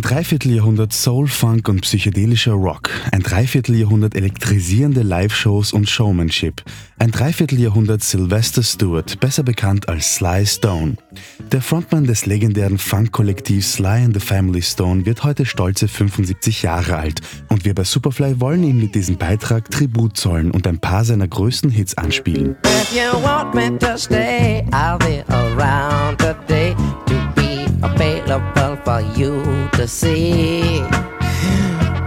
Ein Dreivierteljahrhundert Soul, Funk und psychedelischer Rock, ein Dreivierteljahrhundert elektrisierende Live-Shows und Showmanship, ein Dreivierteljahrhundert Sylvester Stewart, besser bekannt als Sly Stone. Der Frontmann des legendären Funk-Kollektivs Sly and the Family Stone wird heute stolze 75 Jahre alt und wir bei Superfly wollen ihm mit diesem Beitrag Tribut zollen und ein paar seiner größten Hits anspielen. If you want me to stay, I'll for you to see.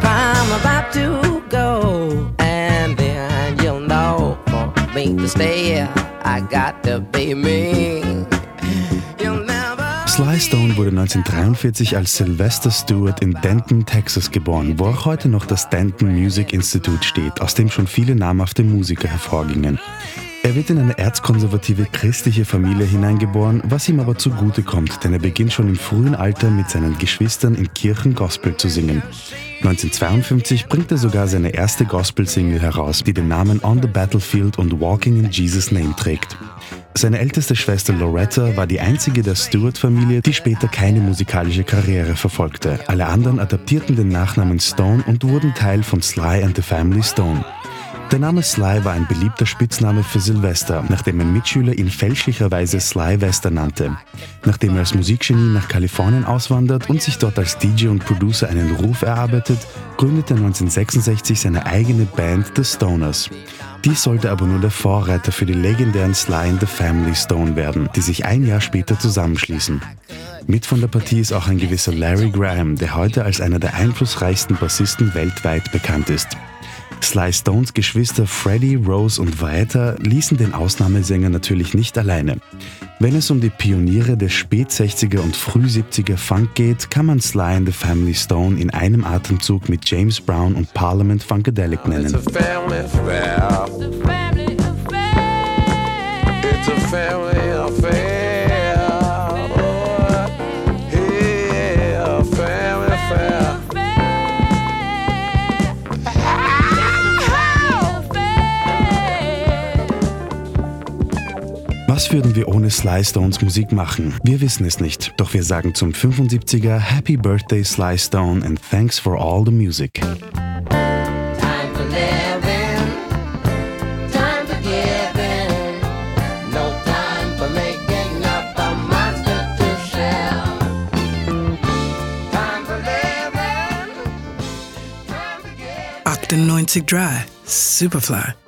I'm about to go, and then you'll know for me to stay. I got to be me. Sly Stone wurde 1943 als Sylvester Stewart in Denton, Texas geboren, wo auch heute noch das Denton Music Institute steht, aus dem schon viele namhafte Musiker hervorgingen. Er wird in eine erzkonservative christliche Familie hineingeboren, was ihm aber zugute kommt, denn er beginnt schon im frühen Alter mit seinen Geschwistern in Kirchen Gospel zu singen. 1952 bringt er sogar seine erste Gospel-Single heraus, die den Namen On the Battlefield und Walking in Jesus' Name trägt. Seine älteste Schwester Loretta war die einzige der Stewart-Familie, die später keine musikalische Karriere verfolgte. Alle anderen adaptierten den Nachnamen Stone und wurden Teil von Sly and the Family Stone. Der Name Sly war ein beliebter Spitzname für Sylvester, nachdem ein Mitschüler ihn fälschlicherweise Sly Wester nannte. Nachdem er als Musikgenie nach Kalifornien auswandert und sich dort als DJ und Producer einen Ruf erarbeitet, gründete er 1966 seine eigene Band The Stoners. Dies sollte aber nur der Vorreiter für die legendären Sly and the Family Stone werden, die sich ein Jahr später zusammenschließen. Mit von der Partie ist auch ein gewisser Larry Graham, der heute als einer der einflussreichsten Bassisten weltweit bekannt ist. Sly Stones Geschwister Freddie, Rose und Vieta ließen den Ausnahmesänger natürlich nicht alleine. Wenn es um die Pioniere des Spät-60er und Früh-70er Funk geht, kann man Sly and the Family Stone in einem Atemzug mit James Brown und Parliament Funkadelic nennen. Was würden wir ohne Sly Stones Musik machen? Wir wissen es nicht. Doch wir sagen zum 75er Happy Birthday Sly Stone and thanks for all the music. Octon 90 Dry, Superfly.